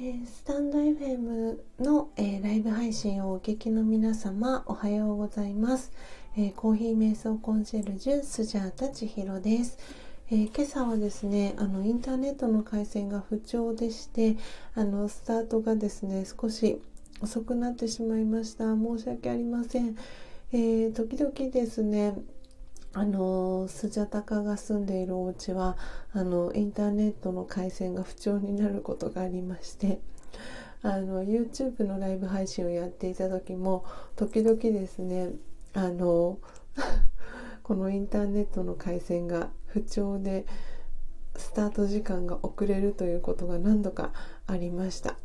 え、スタンド FM の、えー、ライブ配信をお聞きの皆様おはようございます、えー、コーヒー瞑想コンシェルジュスジャータ千尋です、え今朝はですねあのインターネットの回線が不調でしてあのスタートがですね少し遅くなってしまいました。申し訳ありません、えー時々ですねあのスジャタカが住んでいるお家はあのインターネットの回線が不調になることがありましてあの YouTube のライブ配信をやっていた時も時々ですねあの このインターネットの回線が不調でスタート時間が遅れるということが何度かありました。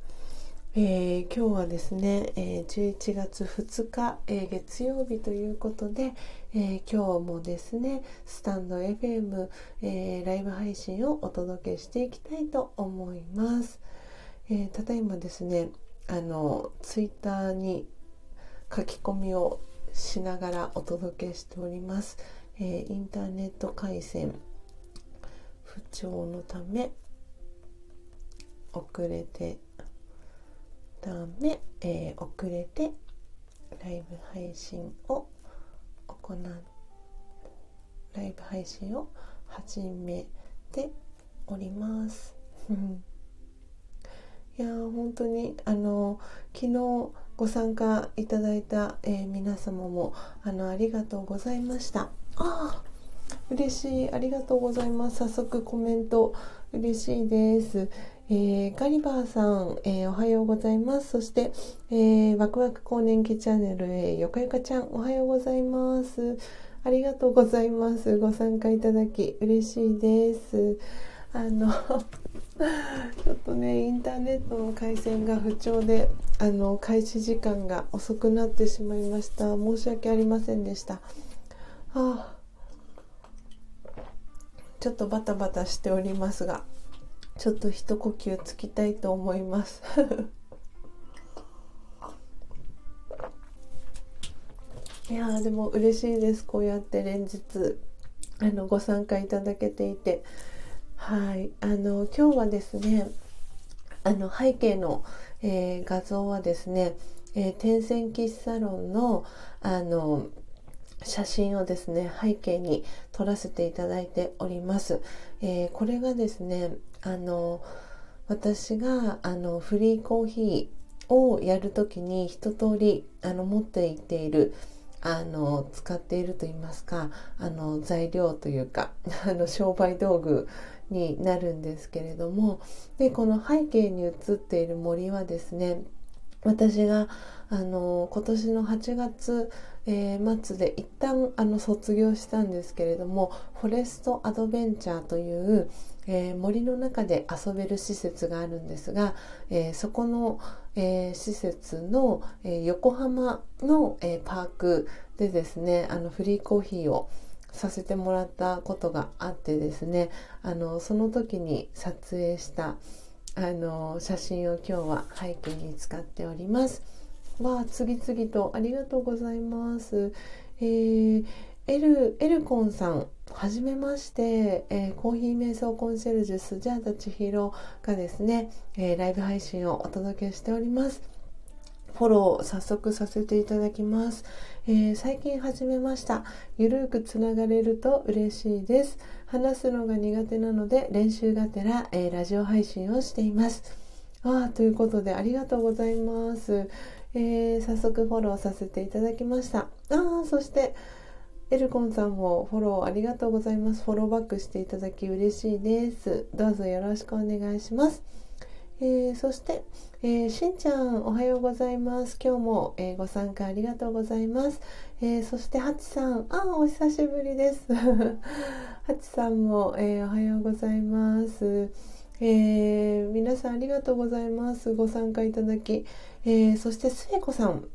えー、今日はですね、えー、11月2日、えー、月曜日ということで、え今日もですねスタンド FM、えライブ配信をお届けしていきたいと思います。えただいまですねあのツイッターに書き込みをしながらお届けしております。えインターネット回線不調のため遅れてため、えー、遅れてライブ配信を行うライブ配信を始めております。いや本当にあの昨日ご参加いただいた、えー、皆様もあのありがとうございました。あ嬉しいありがとうございます早速コメント嬉しいです。えー、ガリバーさん、えー、おはようございます。そして、えー、ワクワク更年期チャンネル、えー、よかよかちゃん、おはようございます。ありがとうございます。ご参加いただき嬉しいです。あの ちょっとねインターネットの回線が不調であの開始時間が遅くなってしまいました申し訳ありませんでしたあちょっとバタバタしておりますがちょっと一呼吸つきたいと思います。いやでも嬉しいです。こうやって連日あのご参加いただけていて。はい。あの今日はですねあの背景の、えー、画像はですね、えー、天線喫茶ロンのあの写真をですね背景に撮らせていただいております、えー、これがですねあの私があのフリーコーヒーをやる時に一通りあの持っていっているあの使っていると言いますかあの材料というか あの商売道具になるんですけれどもでこの背景に写っている森はですね私があの今年の8月、えー、末で一旦あの卒業したんですけれどもフォレストアドベンチャーという、えー、森の中で遊べる施設があるんですが、えー、そこの、え施設の、え横浜の、えパークでですねあのフリーコーヒーをさせてもらったことがあってですねあのその時に撮影したあの写真を今日は背景に使っております。わあ次々とありがとうございます。えー、エルエルコンさんはじめまして、えー、コーヒー瞑想コンシェルジュスジャータ千尋がですね、えー、ライブ配信をお届けしております。フォロー早速させていただきます。えー、最近始めました。ゆるくつながれると嬉しいです。話すのが苦手なので練習がてら、えー、ラジオ配信をしています。あということでありがとうございます。えー、早速フォローさせていただきました。ああそしてエルコンさんもフォローありがとうございます。フォローバックしていただき嬉しいです。どうぞよろしくお願いします。えー、そして、えー、しんちゃんおはようございます今日も、えー、ご参加ありがとうございます、えそしてハチさんあお久しぶりですハチさんも、えおはようございますえ皆さんありがとうございますご参加いただき、えそしてすえこさん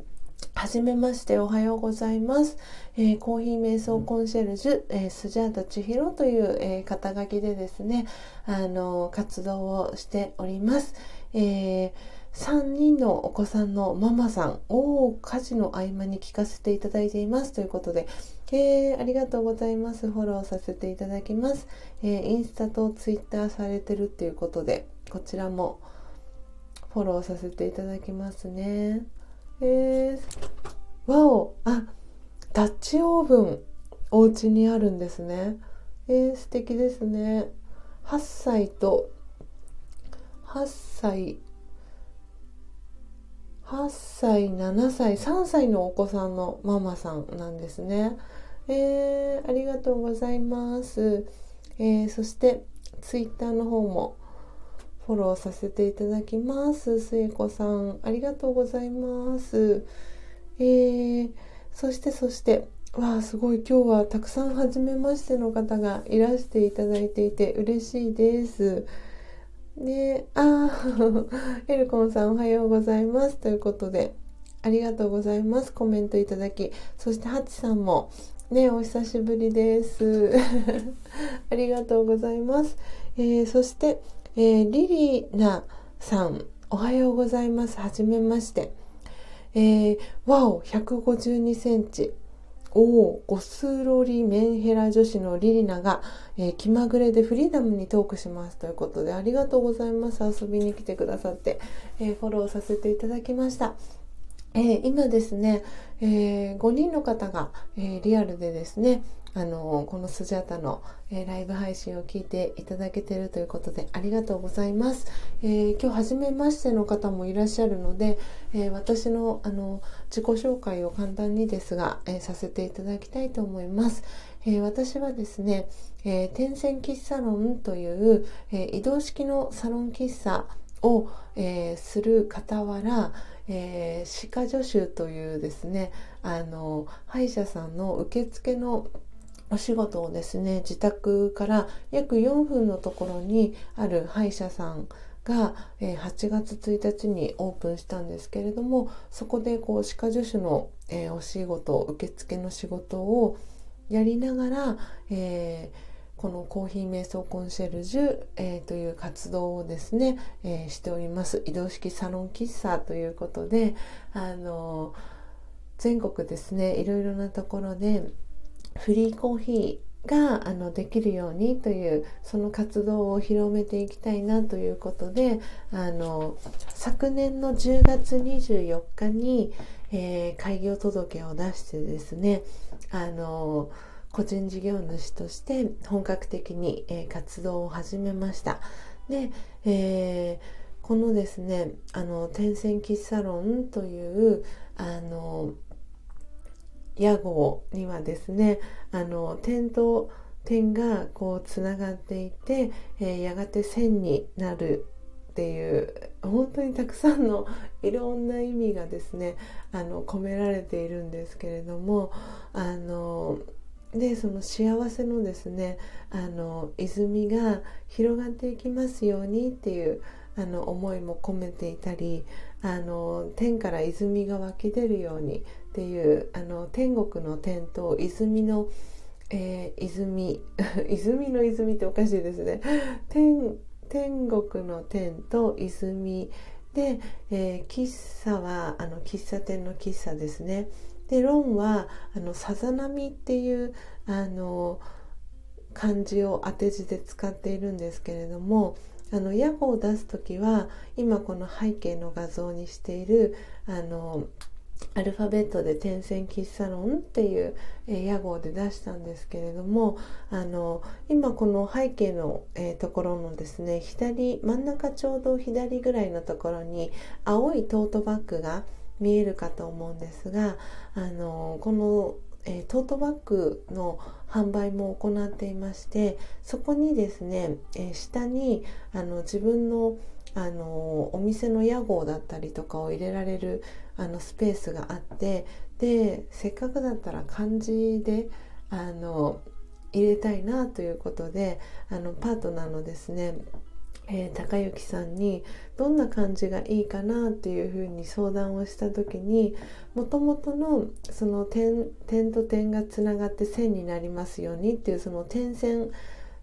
はじめましておはようございます。えー、コーヒー瞑想コンシェルジュ、えー、スジャータ千尋という、えー、肩書きでですね、あの活動をしております。え3人のお子さんのママさんを家事の合間に聞かせていただいていますということで、えー、ありがとうございます。フォローさせていただきます。えー、インスタとツイッターされてるっていうことで、こちらもフォローさせていただきますね。えー、わお。あダッチオーブンお家にあるんですね。えー、素敵ですね。8歳と8歳8歳7歳3歳のお子さんのママさんなんですね。えー、ありがとうございます、えー、そしてツイッターの方もフォローさせていただきます。すいこさん、ありがとうございます。えー、そしてそして、わあ、すごい今日はたくさん初めましての方がいらしていただいていて嬉しいです。で、あ エルコンさんおはようございます。ということで、ありがとうございます。コメントいただき。そしてハチさんも、ね、お久しぶりです。ありがとうございます。えー、そして、えー、リリナさん、おはようございます。はじめまして。えー、ワオ、152センチ。おお、ゴスロリメンヘラ女子のリリナが、えー、気まぐれでフリーダムにトークしますということでありがとうございます。遊びに来てくださって、え、フォローさせていただきました。えー、今ですね、えー、5人の方が、えー、リアルでですね、あのこのスジャタの、えライブ配信を聞いていただけてるということでありがとうございます、え今日初めましての方もいらっしゃるので、え私のあの自己紹介を簡単にですが、えさせていただきたいと思います、え私はですね、え天線喫茶ロンという、え移動式のサロン喫茶を、えする傍ら、えー、歯科助手というですねあの歯医者さんの受付のお仕事をですね自宅から約4分のところにある歯医者さんが、え、8月1日にオープンしたんですけれどもそこでこう歯科助手の、え、お仕事受付の仕事をやりながら、えーこのコーヒー瞑想コンシェルジュ、えー、という活動をですね、えー、しております。移動式サロン喫茶ということであの全国ですねいろいろなところでフリーコーヒーがあのできるようにというその活動を広めていきたいなということであの昨年の10月24日に、えー、開業届を出してですねあの個人事業主として本格的に、えー、活動を始めました。で、えー、このですねあの天線喫茶ロンというあの屋号にはですねあの点と点がこうつながっていて、えー、やがて線になるっていう本当にたくさんの いろんな意味がですねあの込められているんですけれどもあのでその幸せのですねあの泉が広がっていきますようにっていうあの思いも込めていたりあの天から泉が湧き出るようにっていうあの天国の天と泉の、えー、泉 泉の泉っておかしいですね。天天国の天と泉で、えー、喫茶はあの喫茶店の喫茶ですね。でロンはあのさざ波っていうあの漢字を当て字で使っているんですけれどもあの屋号を出す時は今この背景の画像にしているあのアルファベットで「点線喫茶ロン」っていう、屋号で出したんですけれどもあの今この背景の、えー、ところのですね左真ん中ちょうど左ぐらいのところに青いトートバッグが見えるかと思うんですがあのこの、えー、トートバッグの販売も行っていましてそこにですね、えー、下にあの自分のあのお店の屋号だったりとかを入れられるあのスペースがあってでせっかくだったら漢字であの入れたいなということであのパートナーのですねえー、高之さんにどんな感じがいいかなっていうふうに相談をした時にもともとのその点点と点がつながって線になりますようにっていうその点線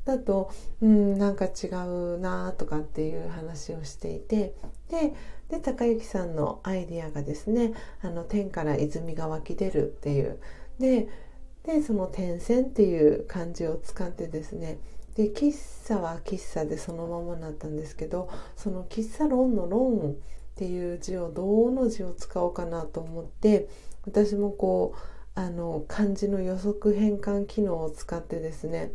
だとうんなんか違うなとかっていう話をしていてでで高之さんのアイディアがですねあの天から泉が湧き出るっていうででその点線っていう漢字を使ってですねで喫茶は喫茶でそのままなったんですけどその喫茶ロンのロンっていう字をどうの字を使おうかなと思って私もこうあの漢字の予測変換機能を使ってですね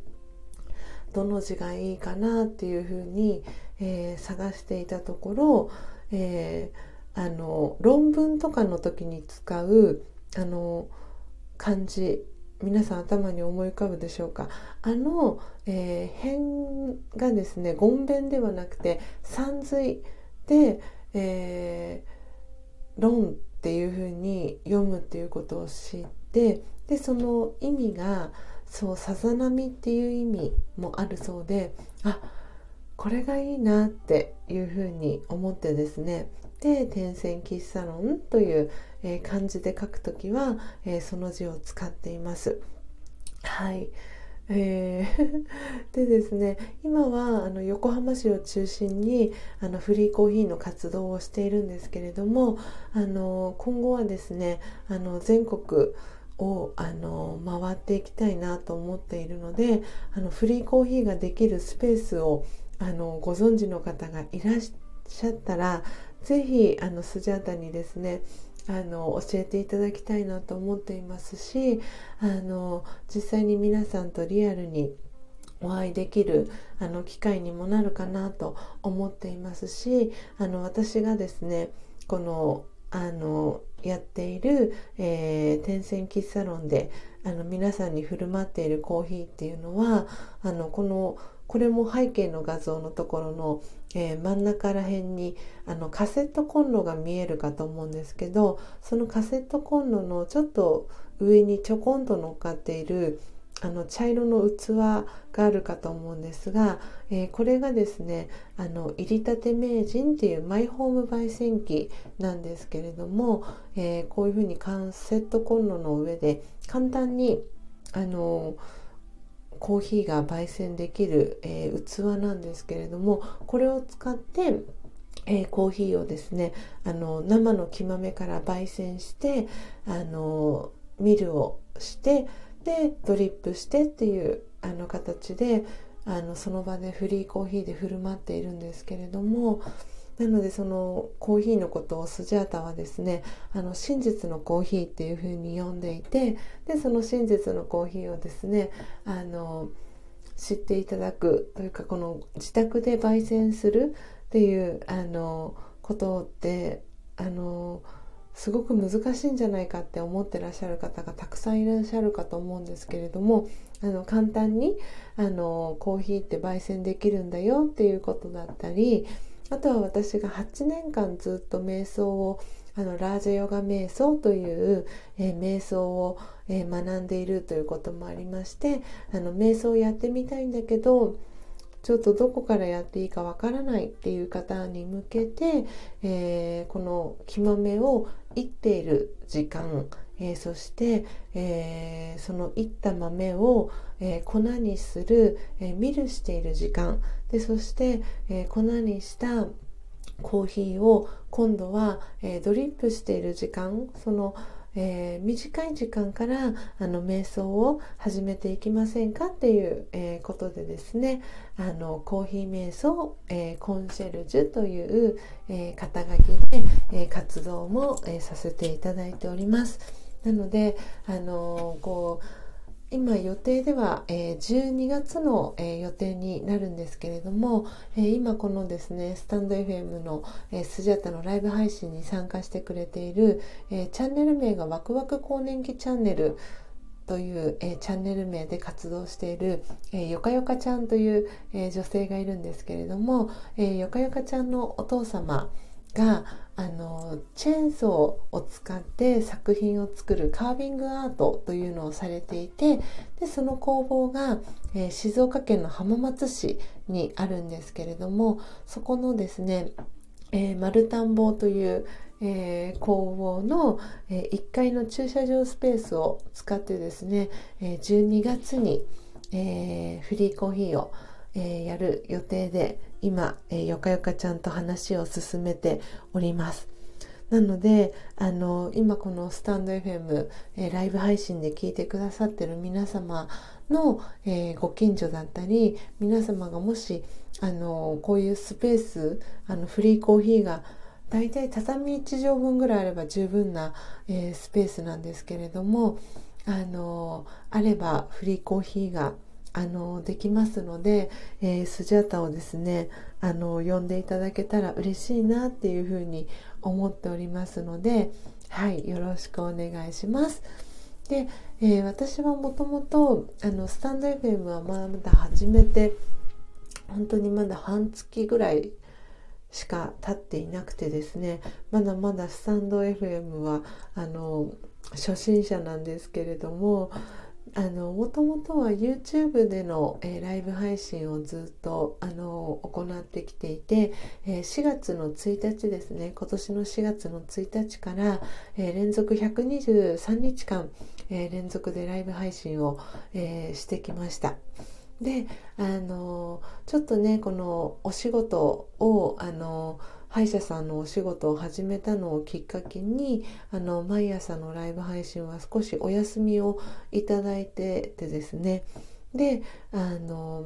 どの字がいいかなっていうふうに、えー、探していたところ、えー、あの論文とかの時に使うあの漢字皆さん頭に思い浮かぶでしょうか？あの、えー、辺がですね言弁ではなくて三髄で、えー、論っていうふうに読むっていうことを知ってでその意味がそうさざ波っていう意味もあるそうであこれがいいなっていうふうに思ってですねで点線喫茶論という、えー、漢字で書くときは、えー、その字を使っています。はい。えー でですね今はあの横浜市を中心にあのフリーコーヒーの活動をしているんですけれどもあの今後はですねあの全国をあの回っていきたいなと思っているのであのフリーコーヒーができるスペースをあのご存知の方がいらっしゃったら是非あのスジャータにですねあの教えていただきたいなと思っていますしあの実際に皆さんとリアルにお会いできるあの機会にもなるかなと思っていますしあの私がですねこのあのやっている、えー、天線喫茶論であの皆さんに振る舞っているコーヒーっていうのはあのこのこれも背景の画像のところの、えー、真ん中ら辺にあのカセットコンロが見えるかと思うんですけどそのカセットコンロのちょっと上にちょこんと乗っかっているあの茶色の器があるかと思うんですが、えー、これがですねあの入りたて名人っていうマイホーム焙煎機なんですけれども、えー、こういうふうにカセットコンロの上で簡単にあのーコーヒーが焙煎できる、えー、器なんですけれどもこれを使って、えー、コーヒーをですねあの生の木豆から焙煎してあのミルをしてでドリップしてっていうあの形であのその場でフリーコーヒーで振る舞っているんですけれどもなのでそのコーヒーのことをスジャータはですねあの真実のコーヒーっていうふうに呼んでいてでその真実のコーヒーをですねあの知っていただくというかこの自宅で焙煎するっていうあのことってあのすごく難しいんじゃないかって思ってらっしゃる方がたくさんいらっしゃるかと思うんですけれどもあの簡単にあのコーヒーって焙煎できるんだよっていうことだったりあとは私が8年間ずっと瞑想をあのラージャヨガ瞑想という、えー、瞑想を、えー、学んでいるということもありましてあの瞑想をやってみたいんだけどちょっとどこからやっていいかわからないっていう方に向けて、えー、この木豆をいっている時間、えー、そして、えー、そのいった豆を、えー、粉にする、えミルしている時間。でそして、え粉にしたコーヒーを今度は、えドリップしている時間。そのえー、短い時間からあの瞑想を始めていきませんかっていう、えー、ことでですね。あのコーヒー瞑想、えー、コンシェルジュという、え肩書きで、え活動も、えさせていただいております。なので、あのこう今予定では、えー、12月の、えー、予定になるんですけれども、えー、今このですねスタンド FM の、えー、スジャタのライブ配信に参加してくれている、えチャンネル名がワクワク更年期チャンネルという、えチャンネル名で活動している、えよかよかちゃんという、え女性がいるんですけれども、えよかよかちゃんのお父様があのチェーンソーを使って作品を作るカービングアートというのをされていてでその工房が、えー、静岡県の浜松市にあるんですけれどもそこのですね、えー、丸田んぼという、えー、工房の、えー、1階の駐車場スペースを使ってですね、え、12月に、え、フリーコーヒーをえー、やる予定で今、えー、よかよかちゃんと話を進めております。なのであの今このスタンド FM、えー、ライブ配信で聞いてくださってる皆様の、えー、ご近所だったり皆様がもしあのこういうスペースあのフリーコーヒーがだいたい畳1畳分ぐらいあれば十分な、えー、スペースなんですけれどもあのあればフリーコーヒーがあのできますので、えー、スジャタをですねあの呼んでいただけたら嬉しいなっていうふうに思っておりますのではいよろしくお願いします。で、えー、私はもともとスタンド FM はまだ始めて本当にまだ半月ぐらいしか経っていなくてですねまだまだスタンド FM はあの初心者なんですけれどもあのもともとは YouTube での、えー、ライブ配信をずっとあの行ってきていて、えー、4月の1日ですね今年の4月の1日から、えー、連続123日間、え連続でライブ配信を、えしてきました。であのちょっとねこのお仕事をあの歯医者さんのお仕事を始めたのをきっかけにあの毎朝のライブ配信は少しお休みをいただいててですね。であの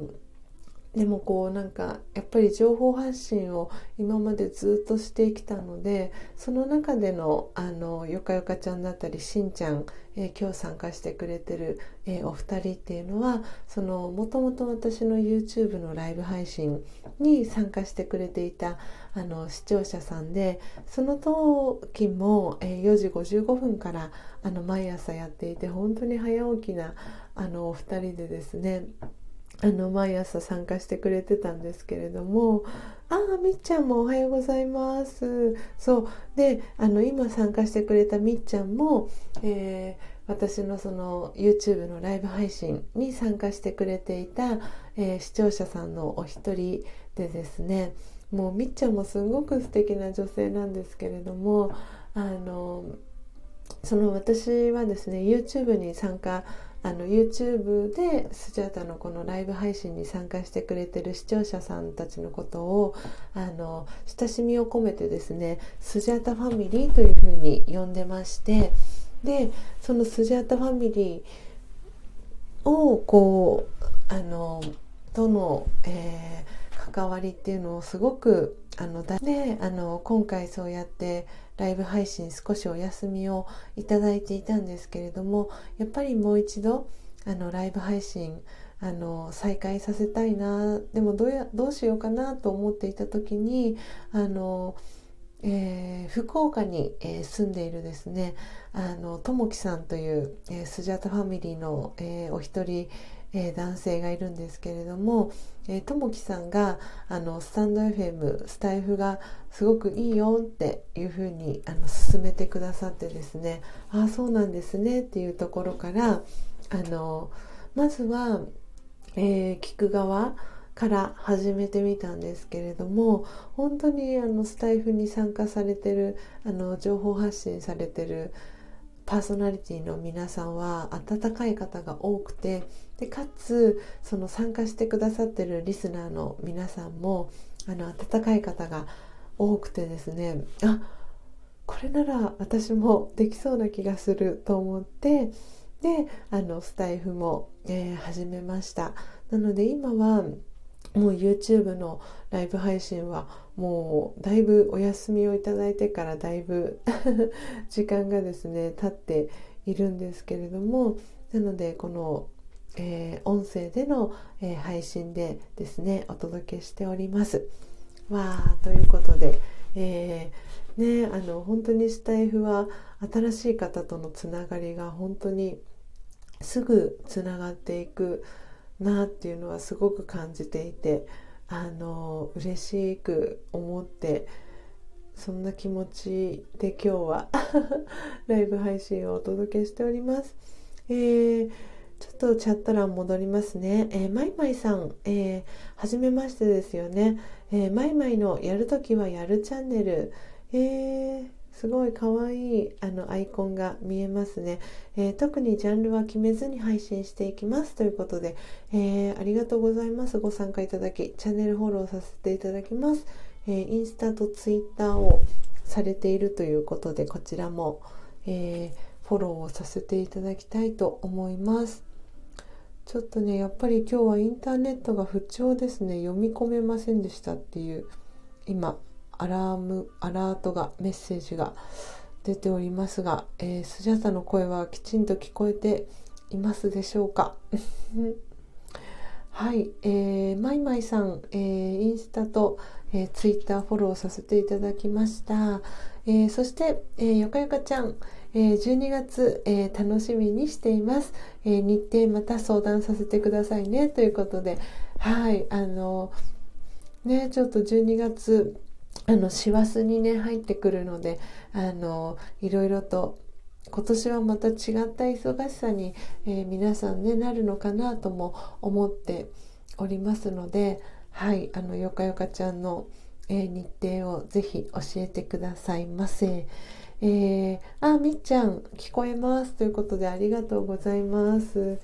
でもこうなんかやっぱり情報発信を今までずっとしてきたのでその中でのあのよかよかちゃんだったりしんちゃん、えー、今日参加してくれてる、えー、お二人っていうのはそのもともと私の YouTube のライブ配信に参加してくれていたあの視聴者さんでその時も、えー、4時55分からあの毎朝やっていて本当に早起きなあのお二人でですねあの毎朝参加してくれてたんですけれどもああみっちゃんもおはようございますそう。であの今参加してくれたみっちゃんも、えー、私のその YouTube のライブ配信に参加してくれていた、えー、視聴者さんのお一人でですねもうみっちゃんもすごく素敵な女性なんですけれどもあのその私はですね YouTube に参加あの YouTube でスジャータのこのライブ配信に参加してくれてる視聴者さんたちのことをあの親しみを込めてですねスジャータファミリーというふうに呼んでましてでそのスジャータファミリーをこうあのとの、えー、関わりっていうのをすごくあのであの今回そうやってライブ配信少しお休みをいただいていたんですけれどもやっぱりもう一度あのライブ配信あの再開させたいなでもどうやどうしようかなと思っていた時にあの、えー、福岡に、えー、住んでいるですねあのともきさんという、えー、スジャタファミリーの、えお一人えー、男性がいるんですけれども、えー、ともきさんがあのスタンド FM スタイフがすごくいいよっていうふうにあの勧めてくださってですねああそうなんですねっていうところからあのまずは、えー、聞く側から始めてみたんですけれども本当にあのスタイフに参加されてるあの情報発信されてるパーソナリティの皆さんは温かい方が多くてでかつその参加してくださってるリスナーの皆さんもあの温かい方が多くてですねあこれなら私もできそうな気がすると思ってであのスタイフも、えー、始めました。なので今はもう YouTube のライブ配信はもうだいぶお休みをいただいてからだいぶ 時間がですね経っているんですけれどもなのでこの、えー、音声での、えー、配信でですねお届けしております。わーということで、えー、ねあの本当にスタイフは新しい方とのつながりが本当にすぐつながっていくなっていうのはすごく感じていてあの嬉しく思ってそんな気持ちで今日は ライブ配信をお届けしております。えー、ちょっとチャット欄戻りますね。えー、マイマイさん、えー、はじめましてですよね。えー、マイマイのやるときはやるチャンネル。えー、すごいかわいいあのアイコンが見えますね、えー、特にジャンルは決めずに配信していきますということで、えー、ありがとうございますご参加いただきチャンネルフォローさせていただきます、えー、インスタとツイッターをされているということでこちらも、えー、フォローをさせていただきたいと思いますちょっとねやっぱり今日はインターネットが不調ですね読み込めませんでしたっていう今アラームアラートがメッセージが出ておりますが、えー、スジャタの声はきちんと聞こえていますでしょうか？はい、えー、マイマイさん、えー、インスタと、えー、ツイッターフォローさせていただきました。えー、そして、えー、よかよかちゃん、えー、12月、えー、楽しみにしています、えー、日程また相談させてくださいねということで、はい、あのね、ちょっと12月あの師走にね入ってくるのであのいろいろと今年はまた違った忙しさに、えー、皆さんねなるのかなとも思っておりますのではいあのよかよかちゃんの、えー、日程をぜひ教えてくださいませ。えー、あみっちゃん聞こえますということでありがとうございます。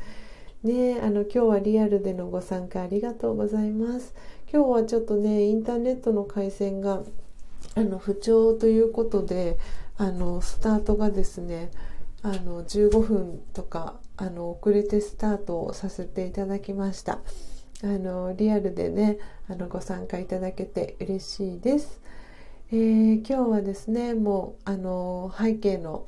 ねあの今日はリアルでのご参加ありがとうございます。今日はちょっとねインターネットの回線があの不調ということであのスタートがですねあの15分とかあの遅れてスタートをさせていただきましたあのリアルでねあのご参加いただけて嬉しいです、えー、今日はですねもうあの背景の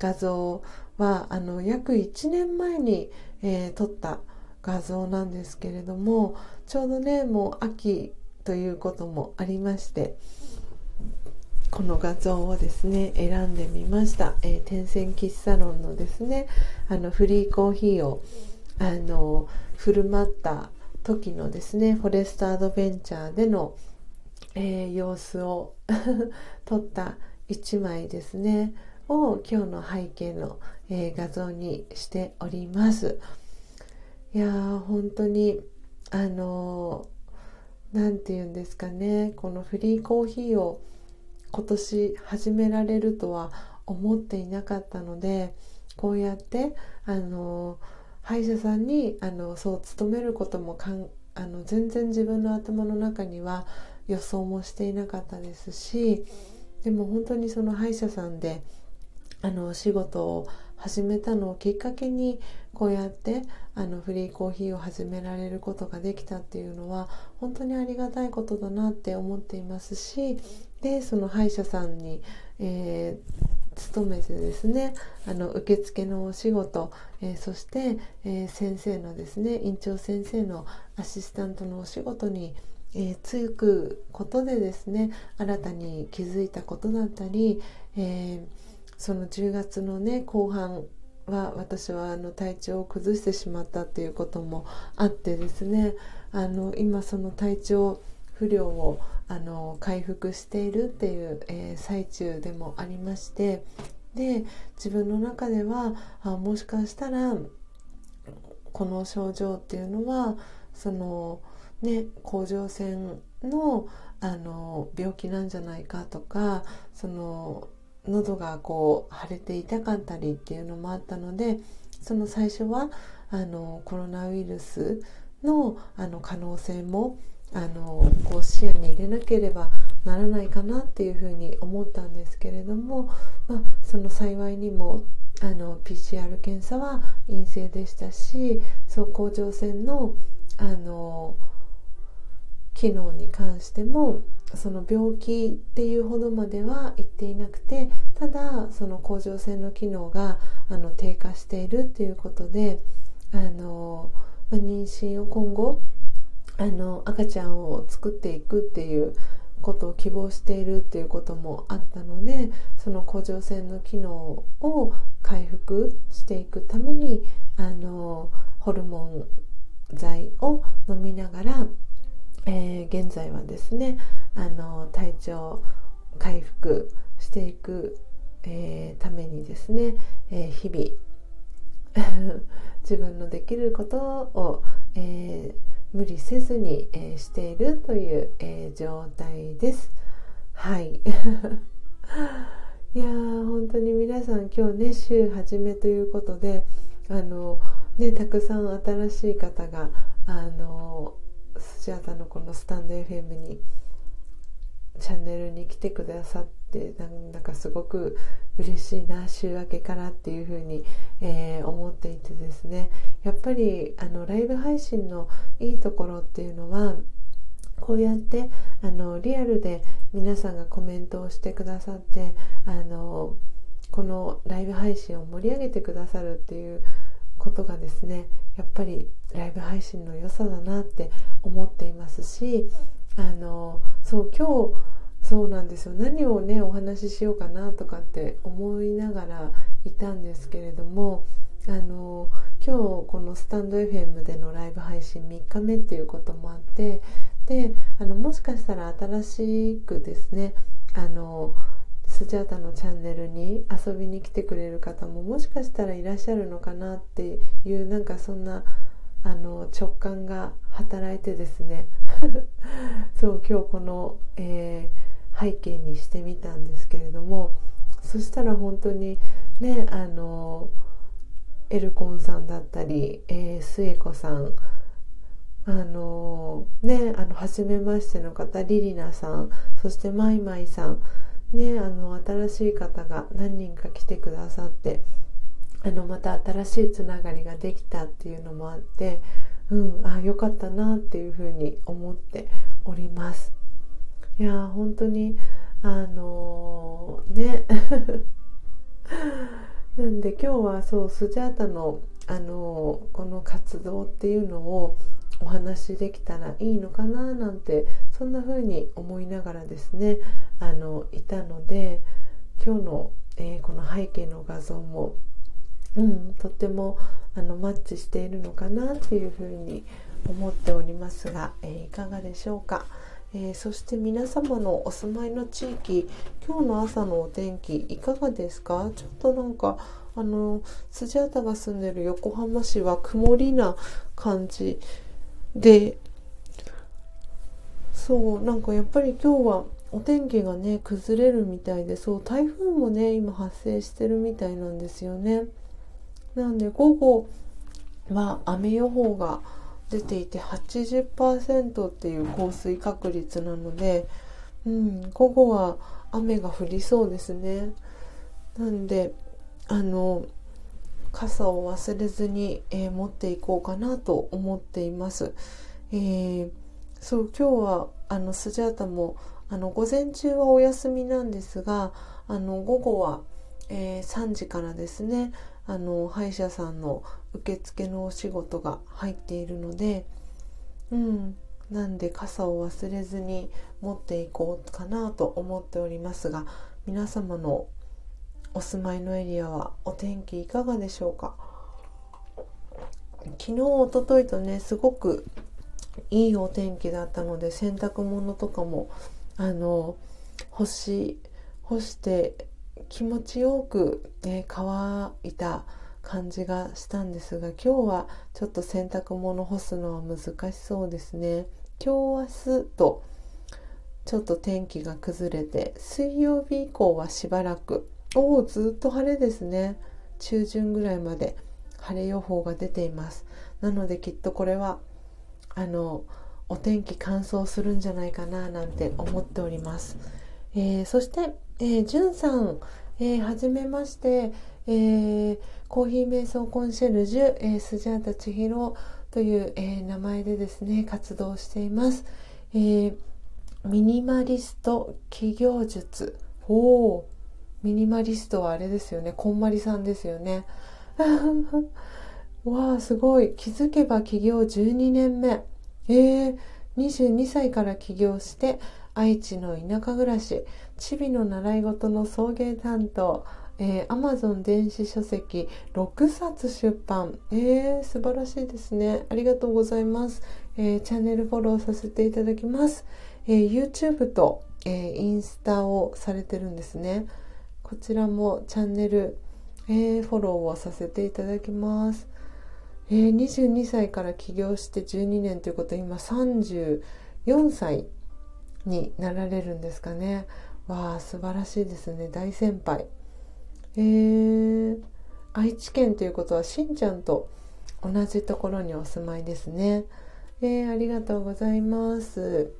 画像はあの約1年前に、えー、撮った画像なんですけれどもちょうどねもう秋ということもありましてこの画像をですね選んでみました、えー、天線喫茶ロンのですねあのフリーコーヒーをあの振る舞った時のですねフォレストアドベンチャーでの、えー、様子を 撮った1枚ですね。を今日の背景の、えー、画像にしております。いやー本当にあの何て言うんですかね。このフリーコーヒーを今年始められるとは思っていなかったのでこうやってあの歯医者さんにあのそう勤めることもかんあの全然自分の頭の中には予想もしていなかったですしでも本当にその歯医者さんであの仕事を始めたのをきっかけにこうやってあのフリーコーヒーを始められることができたっていうのは本当にありがたいことだなって思っていますしでその歯医者さんに、えー、勤めてですねあの受付のお仕事、えー、そして、えー、先生のですね院長先生のアシスタントのお仕事にえー、つくことでですね新たに気づいたことだったり、えーその10月のね後半は私はあの体調を崩してしまったっていうこともあってですねあの今その体調不良をあの回復しているっていう、えー、最中でもありましてで自分の中ではあもしかしたらこの症状っていうのはそのね甲状腺のあの病気なんじゃないかとかその喉がこう腫れて痛かったりっていうのもあったのでその最初はあのコロナウイルスのあの可能性もあのこう視野に入れなければならないかなっていうふうに思ったんですけれども、まあ、その幸いにも PCR 検査は陰性でしたしそう甲状腺のあの機能に関してもその病気っていうほどまでは言っていなくてただその甲状腺の機能があの低下しているっていうことであの、まあ、妊娠を今後あの赤ちゃんを作っていくっていうことを希望しているっていうこともあったのでその甲状腺の機能を回復していくためにあのホルモン剤を飲みながらえー、現在はですねあの体調回復していく、えー、ためにですね、えー、日々 自分のできることを、え無理せずに、えしているという、え状態です。はい いやー本当に皆さん今日ね週初めということであの、ね、たくさん新しい方があのスジャータのこのスタンド FM にチャンネルに来てくださってなんだかすごく嬉しいな週明けからっていうふうに、えー、思っていてですね。やっぱりあのライブ配信のいいところっていうのはこうやってあのリアルで皆さんがコメントをしてくださってあのこのライブ配信を盛り上げてくださるっていうことがですねやっぱりライブ配信の良さだなって思っていますしあのそう今日そうなんですよ。何をねお話ししようかなとかって思いながらいたんですけれどもあの今日このスタンド FM でのライブ配信3日目っていうこともあってであのもしかしたら新しくですねあのスジャータのチャンネルに遊びに来てくれる方ももしかしたらいらっしゃるのかなっていうなんかそんなあの直感が働いてですね。そう今日この、えー、背景にしてみたんですけれどもそしたら本当にねあのエルコンさんだったり、えー、末子さんあのねあの初めましての方リリナさんそしてマイマイさんねあの新しい方が何人か来てくださってあのまた新しいつながりができたっていうのもあってうんあよかったなっていうふうに思っております。いや本当にあのー、ね。なんで今日はそうスジャータのあのー、この活動っていうのをお話できたらいいのかななんてそんな風に思いながらですねあのいたので今日の、えー、この背景の画像も、うん、とってもあのマッチしているのかなっていう風に思っておりますが、えー、いかがでしょうか。えー、そして皆様のお住まいの地域今日の朝のお天気いかがですか？ちょっとなんかあのスジャータが住んでる横浜市は曇りな感じでそうなんかやっぱり今日はお天気がね崩れるみたいでそう台風もね今発生してるみたいなんですよね。なんで午後は雨予報が出ていて80%っていう降水確率なので、うん、午後は雨が降りそうですね。なんであの傘を忘れずに、えー、持っていこうかなと思っています。えー、そう今日はあのスジャータもあの午前中はお休みなんですがあの午後は、えー、3時からですねあの歯医者さんの受付のお仕事が入っているので、うん、なんで傘を忘れずに持っていこうかなと思っておりますが皆様のお住まいのエリアはお天気いかがでしょうか？昨日おとといとねすごくいいお天気だったので洗濯物とかもあの干し干して気持ちよく、ね、乾いた感じがしたんですが今日はちょっと洗濯物干すのは難しそうですね。今日明日とちょっと天気が崩れて水曜日以降はしばらくおおずっと晴れですね。中旬ぐらいまで晴れ予報が出ています。なのできっとこれはあのお天気乾燥するんじゃないかななんて思っております、えー、そして、えー、じゅんさん、えー、はじめまして、えー、コーヒー瞑想コンシェルジュ、えー、スジャータ千尋という、えー、名前でですね活動しています、えー、ミニマリスト企業術。おー。ミニマリストはあれですよねこんまりさんですよね わあすごい気づけば起業12年目えー、22歳から起業して愛知の田舎暮らしチビの習い事の送迎担当えー、Amazon 電子書籍6冊出版。えー、素晴らしいですね。ありがとうございます。えー、チャンネルフォローさせていただきます。えー、YouTube と、えー、インスタをされてるんですね。こちらもチャンネル、えー、フォローをさせていただきます。えー、22歳から起業して12年ということは今34歳になられるんですかね。わあ素晴らしいですね大先輩。えー、愛知県ということはしんちゃんと同じところにお住まいですね。えー、ありがとうございます。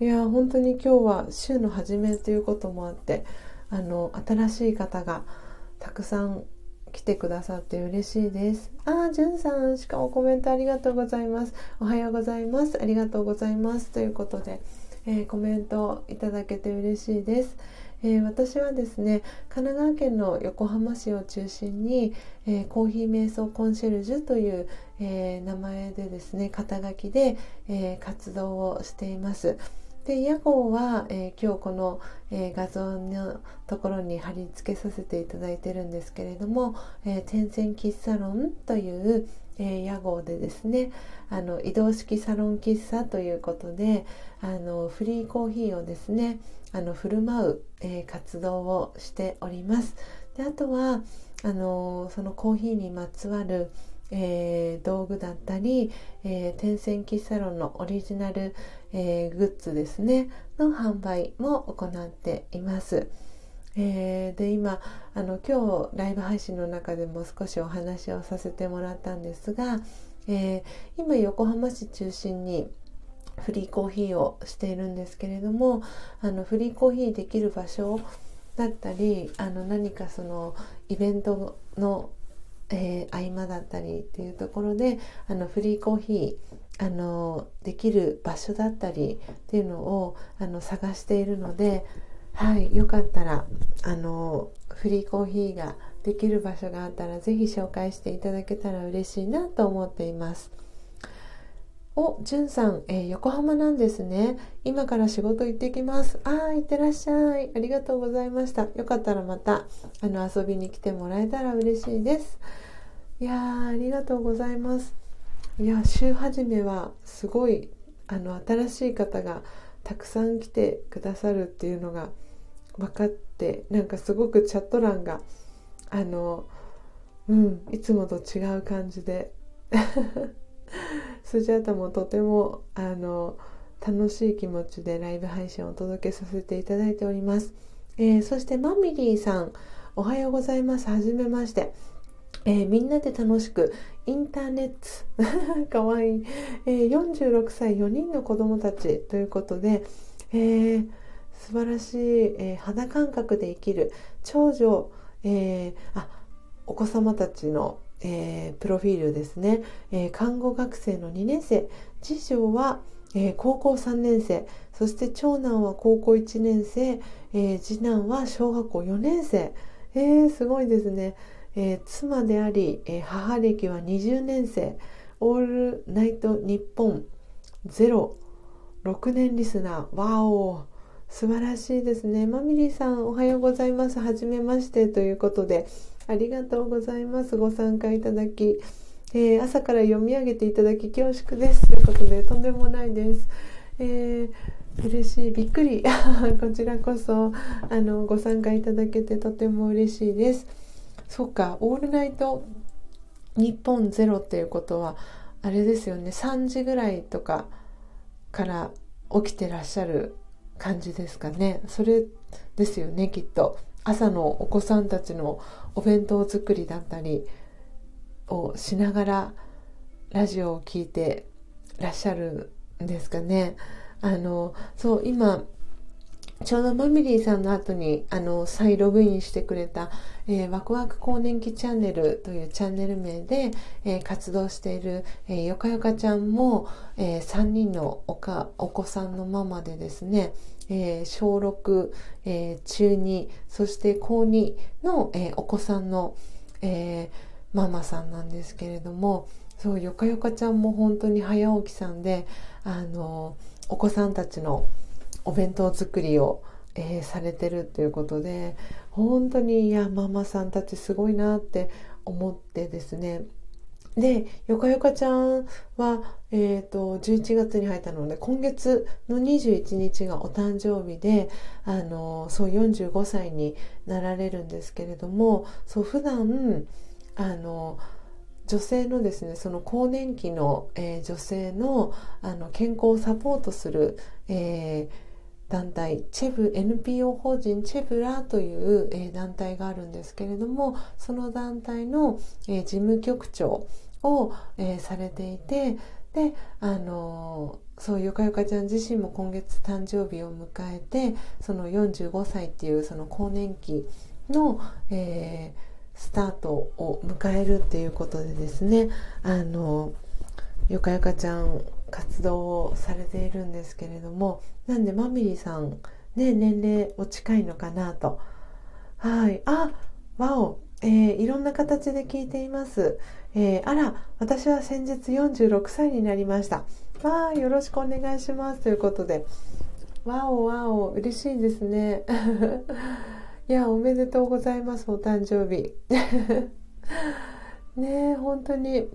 いや本当に今日は週の初めということもあってあの新しい方がたくさん来てくださって嬉しいです。あー、じゅんさん、しかもコメントありがとうございます。おはようございます。ありがとうございます。ということで、えー、コメントいただけて嬉しいです。えー、私はですね神奈川県の横浜市を中心に、えー、コーヒー瞑想コンシェルジュという、えー、名前でですね肩書きで、え活動をしています。で屋号は、え今日この、え画像のところに貼り付けさせていただいてるんですけれども、え点線喫茶ロンという、え屋号でですねあの移動式サロン喫茶ということであのフリーコーヒーをですねあの振る舞う、えー、活動をしております。であとはあのそのコーヒーにまつわる、えー、道具だったり、えー、点線喫茶ロンのオリジナル、えー、グッズですねの販売も行っています。えー、で今あの今日ライブ配信の中でも少しお話をさせてもらったんですが、えー、今横浜市中心にフリーコーヒーをしているんですけれどもあのフリーコーヒーできる場所だったりあの何かそのイベントの、えー、合間だったりっていうところであのフリーコーヒーあのできる場所だったりっていうのをあの探しているので、はい、よかったらあのフリーコーヒーができる場所があったら是非紹介していただけたら嬉しいなと思っています。お、じゅんさん、えー、横浜なんですね。今から仕事行ってきます。ああ、行ってらっしゃい。ありがとうございました。よかったらまた、あの、遊びに来てもらえたら嬉しいです。いやー、ありがとうございます。いや、週始めは、すごい、あの、新しい方がたくさん来てくださるっていうのが分かって、なんかすごくチャット欄が、あの、うん、いつもと違う感じで。スジャータもとてもあの楽しい気持ちでライブ配信をお届けさせていただいております、えー、そしてマミリーさんおはようございます。はじめまして。えー、みんなで楽しくインターネット かわいい、えー、46歳4人の子供たちということで、えー、素晴らしい、えー、肌感覚で生きる長女、えー、あお子様たちのえー、プロフィールですね、えー、看護学生の2年生。次女は、えー、高校3年生。そして長男は高校1年生、え次男は小学校4年生。えー、すごいですね、え妻であり、え母歴は20年生。オールナイト日本ゼロ。6年リスナー。わお素晴らしいですね。マミリーさんおはようございます。はじめまして。ということでありがとうございます。ご参加いただき、えー、朝から読み上げていただき恐縮です。ということで、とんでもないです。えー、嬉しい。びっくり。こちらこそ、あの、ご参加いただけてとても嬉しいです。そっか、オールナイト日本ゼロっていうことは、あれですよね、3時ぐらいとかから起きてらっしゃる感じですかね。それですよね、きっと。朝のお子さんたちのお弁当作りだったりをしながらラジオを聴いてらっしゃるんですかね。あのそう今ちょうどマミリーさんの後にあの再ログインしてくれた、えー、ワクワク更年期チャンネルというチャンネル名で、えー、活動している、えー、よかよかちゃんも、えー、3人のおかお子さんのママでですね、えー、小6、えー、中2そして高2の、えー、お子さんの、えママさんなんですけれどもそうよかよかちゃんも本当に早起きさんであのお子さんたちのお弁当作りを、え、されてるっていうことで本当にいやママさんたちすごいなって思ってですねでよかよかちゃんは、えーと、11月に入ったので今月の21日がお誕生日であのそう45歳になられるんですけれどもそう普段あの女性のですねその更年期の、えー、女性のあの健康をサポートする、えー団体チェブ NPO 法人チェブラという、えー、団体があるんですけれどもその団体の、えー、事務局長を、えー、されていてであのそうゆかゆかちゃん自身も今月誕生日を迎えてその45歳っていうその更年期の、えー、スタートを迎えるっていうことでですねあのゆかゆかちゃん活動をされているんですけれどもなんでマミリさんね年齢お近いのかなと。はい。あわお。えー、いろんな形で聞いています、えー、あら私は先日46歳になりました。わあよろしくお願いします。ということでわおわお嬉しいですね。いやおめでとうございますお誕生日。ね本当に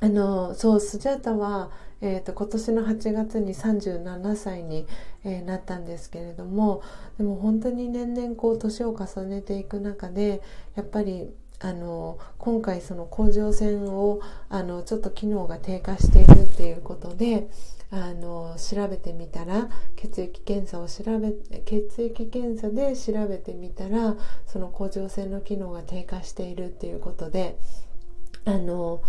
あのそうスジャータは、えーと、今年の8月に37歳に、えー、なったんですけれどもでも本当に年々こう年を重ねていく中でやっぱりあの今回その甲状腺をあのちょっと機能が低下しているっていうことであの調べてみたら血液検査を調べ血液検査で調べてみたらその甲状腺の機能が低下しているっていうことであの、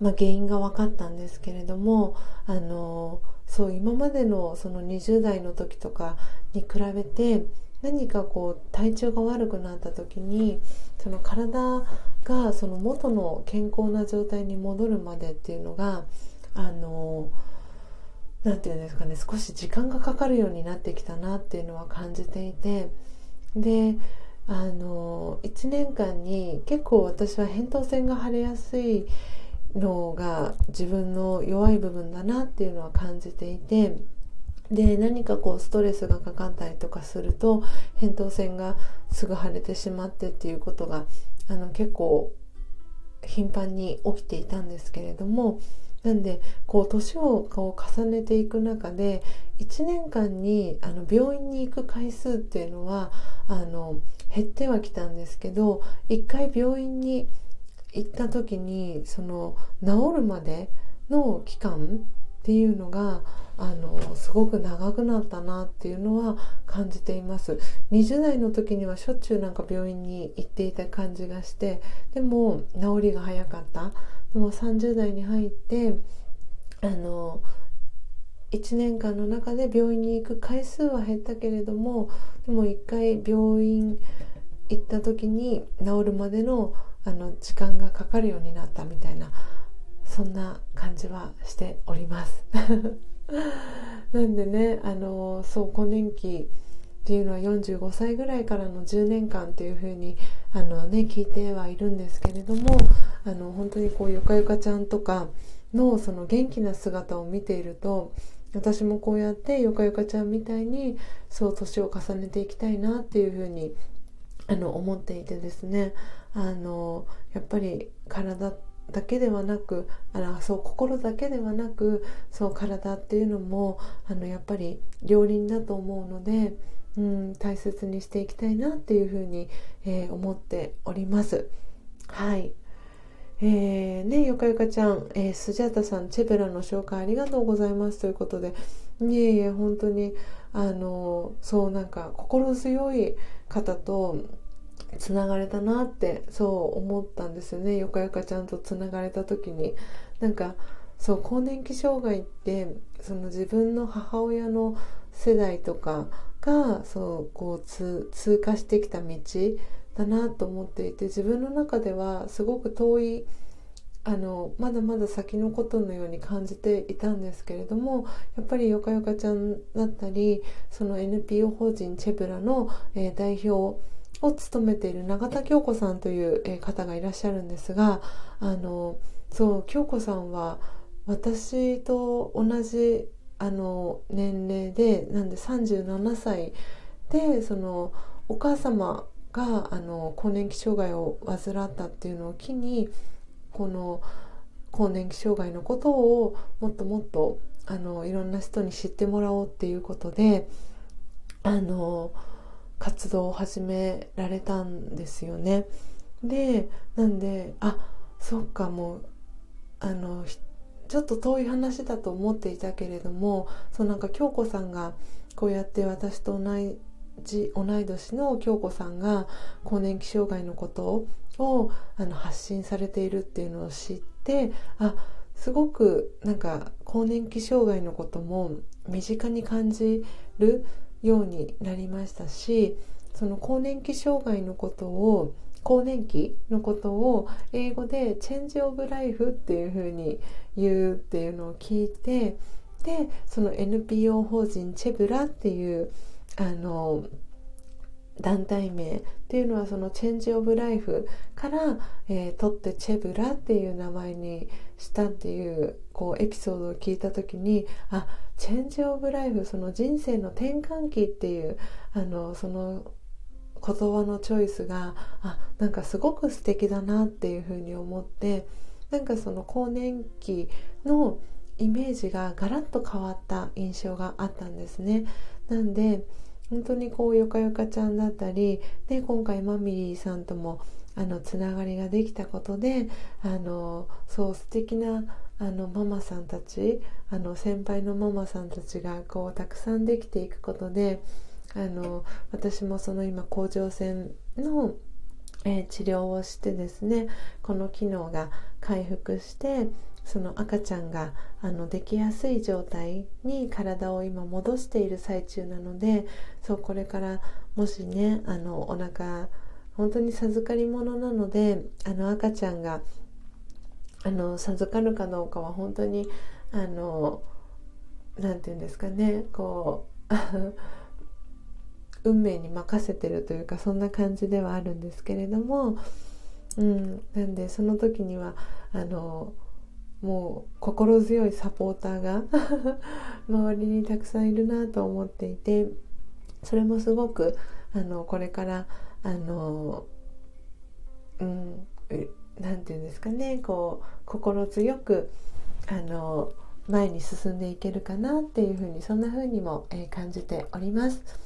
まあ、原因が分かったんですけれどもあのそう今までのその20代の時とかに比べて何かこう体調が悪くなった時にその体がその元の健康な状態に戻るまでっていうのがあの何て言うんですかね少し時間がかかるようになってきたなっていうのは感じていてであの1年間に結構私は扁桃腺が腫れやすいのが自分の弱い部分だなっていうのは感じていてで何かこうストレスがかかったりとかすると扁桃腺がすぐ腫れてしまってっていうことがあの結構頻繁に起きていたんですけれどもなんでこう年をこう重ねていく中で1年間にあの病院に行く回数っていうのはあの減ってはきたんですけど1回病院に行った時にその治るまでの期間っていうのがあのすごく長くなったなっていうのは感じています。20代の時にはしょっちゅうなんか病院に行っていた感じがしてでも治りが早かった。でも30代に入ってあの1年間の中で病院に行く回数は減ったけれどもでも1回病院行った時に治るまでのあの時間がかかるようになったみたいなそんな感じはしております。なんでねあのそう更年期っていうのは45歳ぐらいからの10年間っていうふうにあの、ね、聞いてはいるんですけれどもあの本当にこうゆかゆかちゃんとかのその元気な姿を見ていると私もこうやってゆかゆかちゃんみたいにそう年を重ねていきたいなっていうふうにあの思っていてですねあのやっぱり体だけではなくあのそう心だけではなくそう体っていうのもあのやっぱり両輪だと思うので。うん、大切にしていきたいなっていうふうに、えー、思っております。はい。えー、ねよかよかちゃん、えー、スジャータさん、チェペラの紹介ありがとうございますということで、いえいえ、本当に、あの、そうなんか心強い方とつながれたなって、そう思ったんですよね。よかよかちゃんとつながれた時に。なんか、そう、更年期障害って、その自分の母親の世代とかがそうこう通過してきた道だなと思っていて自分の中ではすごく遠いあのまだまだ先のことのように感じていたんですけれどもやっぱりよかよかちゃんだったりその NPO 法人チェブラの、えー、代表を務めている永田京子さんという、方がいらっしゃるんですがあのそう京子さんは私と同じあの年齢でなんで37歳でそのお母様があの更年期障害を患ったっていうのを機にこの更年期障害のことをもっともっとあのいろんな人に知ってもらおうっていうことであの活動を始められたんですよね。でなんであそっかもうあのちょっと遠い話だと思っていたけれどもそうなんか京子さんがこうやって私と同じ同い年の京子さんが更年期障害のことをあの発信されているっていうのを知ってあすごくなんか更年期障害のことも身近に感じるようになりましたしその更年期障害のことを更年期のことを英語で「チェンジ・オブ・ライフ」っていうふうに言うっていうのを聞いてでその NPO 法人チェブラっていうあの団体名っていうのはそのチェンジ・オブ・ライフから、えー、取ってチェブラっていう名前にしたっていうこうエピソードを聞いた時にあチェンジ・オブ・ライフその人生の転換期っていうあのその言葉のチョイスがあなんかすごく素敵だなっていうふうに思ってなんかその更年期のイメージがガラッと変わった印象があったんですね。なんで本当にこうよかよかちゃんだったりで今回マミリーさんともあのつながりができたことであのそう素敵なあのママさんたちあの先輩のママさんたちがこうたくさんできていくことであの私もその今甲状腺の、えー、治療をしてですねこの機能が回復してその赤ちゃんがあのできやすい状態に体を今戻している最中なのでそうこれからもしねあのお腹本当に授かり物なのであの赤ちゃんがあの授かるかどうかは本当にあのなんて言うんですかねこう 運命に任せてるというかそんな感じではあるんですけれども、うん、なんでその時にはあのもう心強いサポーターが 周りにたくさんいるなと思っていてそれもすごくあのこれからあのうんなんていうんですかねこう心強くあの前に進んでいけるかなっていうふうにそんなふうにも、えー、感じております。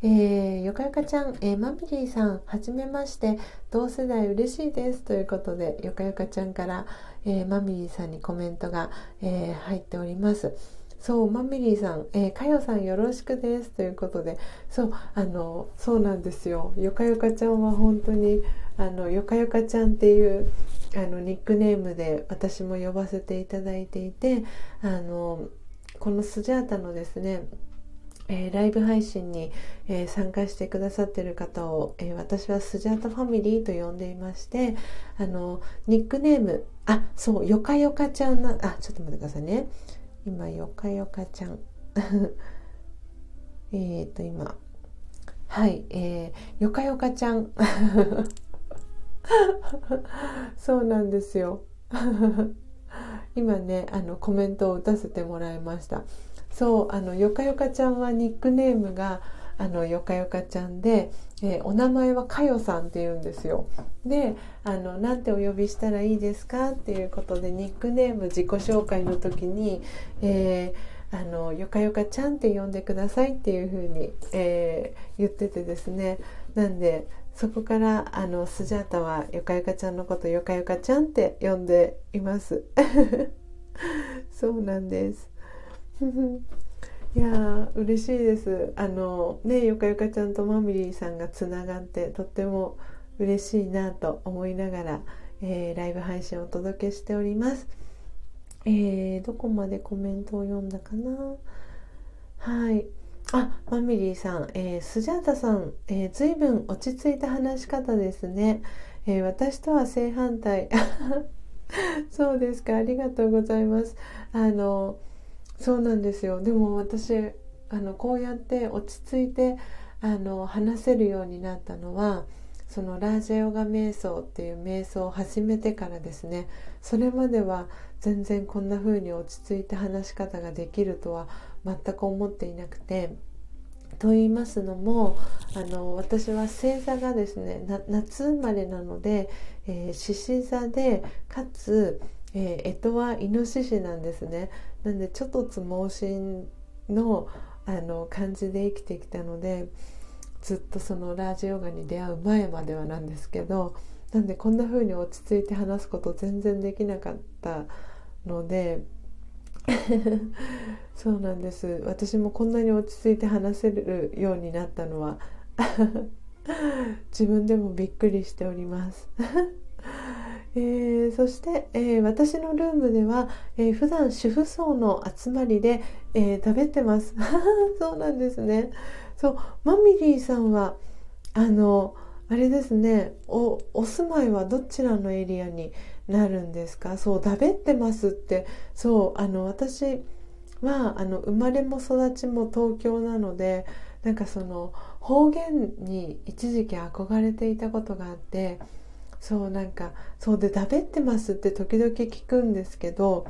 えー、よかよかちゃん、えー、マミリーさん、はじめまして、同世代嬉しいですということで、よかよかちゃんから、えー、マミリーさんにコメントが、えー、入っております。そう、マミリーさん、えー、かよさんよろしくですということで、そう、あの、そうなんですよ。よかよかちゃんは本当に、あの、よかよかちゃんっていう、あの、ニックネームで私も呼ばせていただいていて、あの、このスジャータのですね、えー、ライブ配信に、えー、参加してくださっている方を、えー、私はスジャータファミリーと呼んでいましてあのニックネームあそうよかよかちゃんなあちょっと待ってくださいね。今よかよかちゃん。えっと今。はい、えー、よかよかちゃん。そうなんですよ。今ねあのコメントを打たせてもらいました。そうあのよかよかちゃんはニックネームがあのよかよかちゃんで、えー、お名前はかよさんって言うんですよ。であのなんてお呼びしたらいいですかっていうことでニックネーム自己紹介の時に、えー、あのよかよかちゃんって呼んでくださいっていうふうに、えー、言っててですね。なんでそこからあのスジャータはよかよかちゃんのことよかよかちゃんって呼んでいます。そうなんです。いや嬉しいです。あのねよかよかちゃんとマミリーさんがつながってとっても嬉しいなと思いながら、えー、ライブ配信をお届けしております、えー、どこまでコメントを読んだかな？はい。あマミリーさん、えー、スジャータさん、えー、随分落ち着いた話し方ですね、えー、私とは正反対。そうですか。ありがとうございます。あのそうなんですよ。でも私あのこうやって落ち着いてあの話せるようになったのはそのラージャヨガ瞑想っていう瞑想を始めてからですね。それまでは全然こんな風に落ち着いて話し方ができるとは全く思っていなくて。と言いますのもあの私は星座がですね夏生まれなので獅子、えー、座でかつえー、干支はイノシシなんですね。なんでちょっとつ盲信のあの感じで生きてきたのでずっとそのラージヨガに出会う前まではなんですけどなんでこんな風に落ち着いて話すこと全然できなかったので そうなんです。私もこんなに落ち着いて話せるようになったのは 自分でもびっくりしております。えー、そして、えー、私のルームでは、えー、普段主婦層の集まりで、えー、食べてます。そうなんですね。そうマミリーさんはあのあれですね。おお住まいはどちらのエリアになるんですか？そうだべってますって。そうあの私はあの生まれも育ちも東京なのでなんかその方言に一時期憧れていたことがあってそうなんかそうで「だべってます」って時々聞くんですけど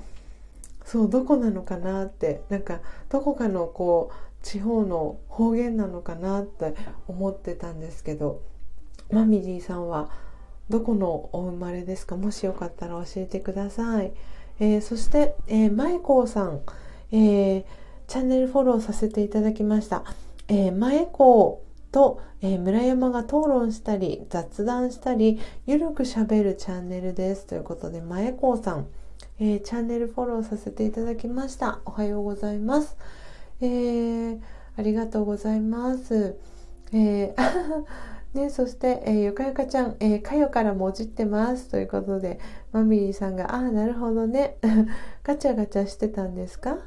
そうどこなのかなってなんかどこかのこう地方の方言なのかなって思ってたんですけどマミリーさんはどこのお生まれですか？もしよかったら教えてください、えー、そして、えー、マイコーさん、えー、チャンネルフォローさせていただきました、えー、マエコーと、えー、村山が討論したり雑談したりゆるくしゃべるチャンネルです。ということでマエコーさん、えー、チャンネルフォローさせていただきました。おはようございます、えー、ありがとうございます、えー ね、そして、えー、ゆかゆかちゃん、えー、かよからもじってます。ということで、マミリーさんが、ああ、なるほどね。ガチャガチャしてたんですか？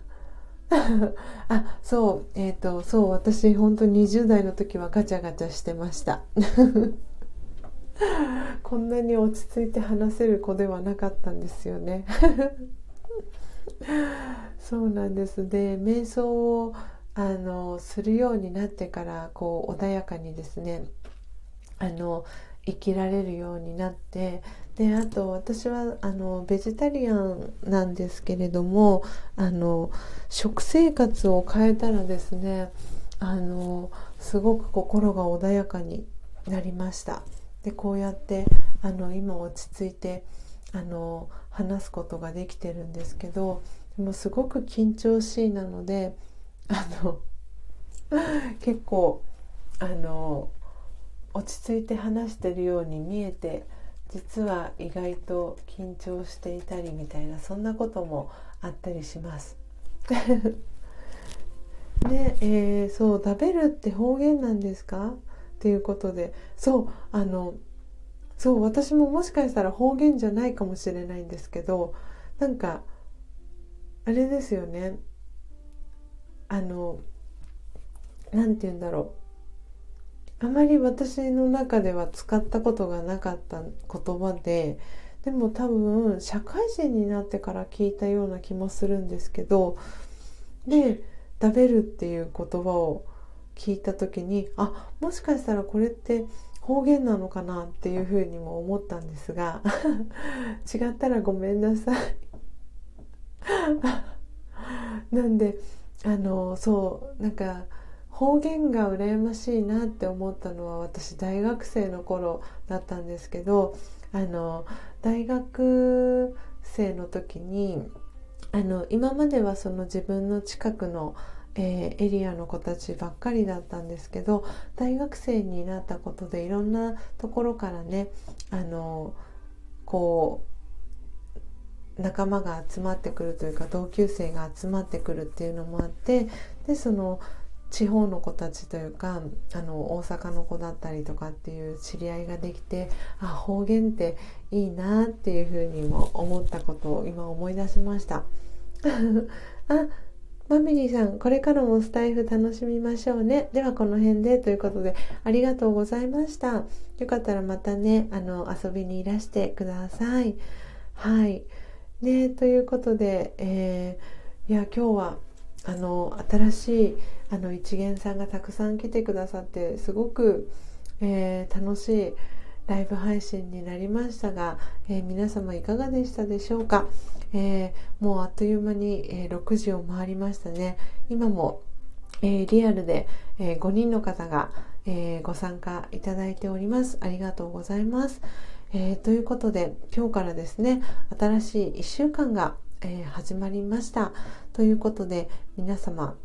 あ、そう、えっ、ー、と、そう、私、本当20代の時はガチャガチャしてました。こんなに落ち着いて話せる子ではなかったんですよね。そうなんですで瞑想をあのするようになってからこう穏やかにですねあの生きられるようになってであと私はあのベジタリアンなんですけれどもあの食生活を変えたらですねあのすごく心が穏やかになりました。でこうやってあの今落ち着いてあの話すことができてるんですけどでもすごく緊張しいなのであの 結構あの落ち着いて話してるように見えて実は意外と緊張していたりみたいなそんなこともあったりします。で、えー、そう食べるって方言なんですか？っていうことで。そうあのそう私ももしかしたら方言じゃないかもしれないんですけどなんかあれですよね。あの何て言うんだろう。あまり私の中では使ったことがなかった言葉ででも多分社会人になってから聞いたような気もするんですけどで「食べる」っていう言葉を聞いた時にあもしかしたらこれって方言なのかなっていうふうにも思ったんですが 違ったらごめんなさい。なんであのそうなんか方言が羨ましいなって思ったのは私大学生の頃だったんですけどあの大学生の時にあの今まではその自分の近くの、えー、エリアの子たちばっかりだったんですけど大学生になったことでいろんなところからねあのこう仲間が集まってくるというか同級生が集まってくるっていうのもあってでその地方の子たちというかあの大阪の子だったりとかっていう知り合いができてあ方言っていいなっていうふうにも思ったことを今思い出しました。あマミリーさんこれからもスタイフ楽しみましょうね。ではこの辺でということでありがとうございました。よかったらまたねあの遊びにいらしてください。はい。ねということで、えー、いや今日はあの新しいあの一元さんがたくさん来てくださってすごく、えー、楽しいライブ配信になりましたが、えー、皆様いかがでしたでしょうか、えー、もうあっという間に、え6時を回りましたね。今も、えリアルで、え5人の方が、えご参加いただいております。ありがとうございます、えということで今日からですね新しい1週間がえー、始まりましたということで皆様、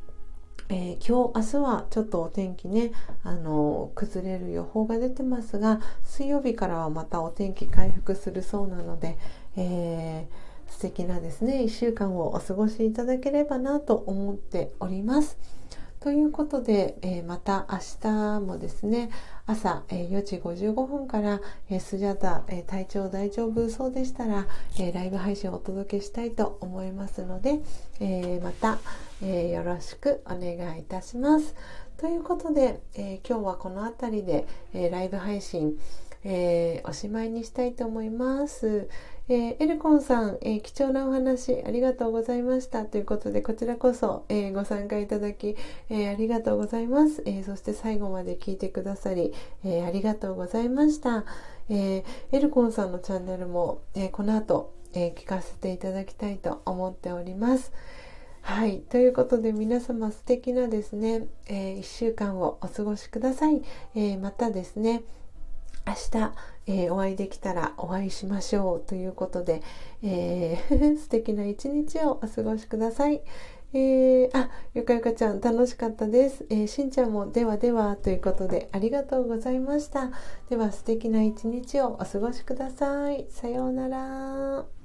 えー、今日明日はちょっとお天気ねあの崩れる予報が出てますが水曜日からはまたお天気回復するそうなので、えー、素敵なですね1週間をお過ごしいただければなと思っております。ということで、えー、また明日もですね朝、えー、4時55分から、えー、スジャタ、え、体調大丈夫そうでしたら、えライブ配信をお届けしたいと思いますので、えまた、えよろしくお願いいたします。ということで、え今日はこの辺りで、えライブ配信、えおしまいにしたいと思います。えー、エルコンさん、えー、貴重なお話ありがとうございましたということでこちらこそ、えー、ご参加いただき、えありがとうございます、えそして最後まで聞いてくださり、えありがとうございました、えエルコンさんのチャンネルも、えこの後、え聞かせていただきたいと思っておりますはい。ということで皆様素敵なですね、え、1週間をお過ごしください。え、またですね、明日、えー、お会いできたらお会いしましょうということで、えー、素敵な一日をお過ごしください。えー、あ、ゆかゆかちゃん楽しかったです。え、しんちゃんもではではということでありがとうございました。では素敵な一日をお過ごしください。さようなら。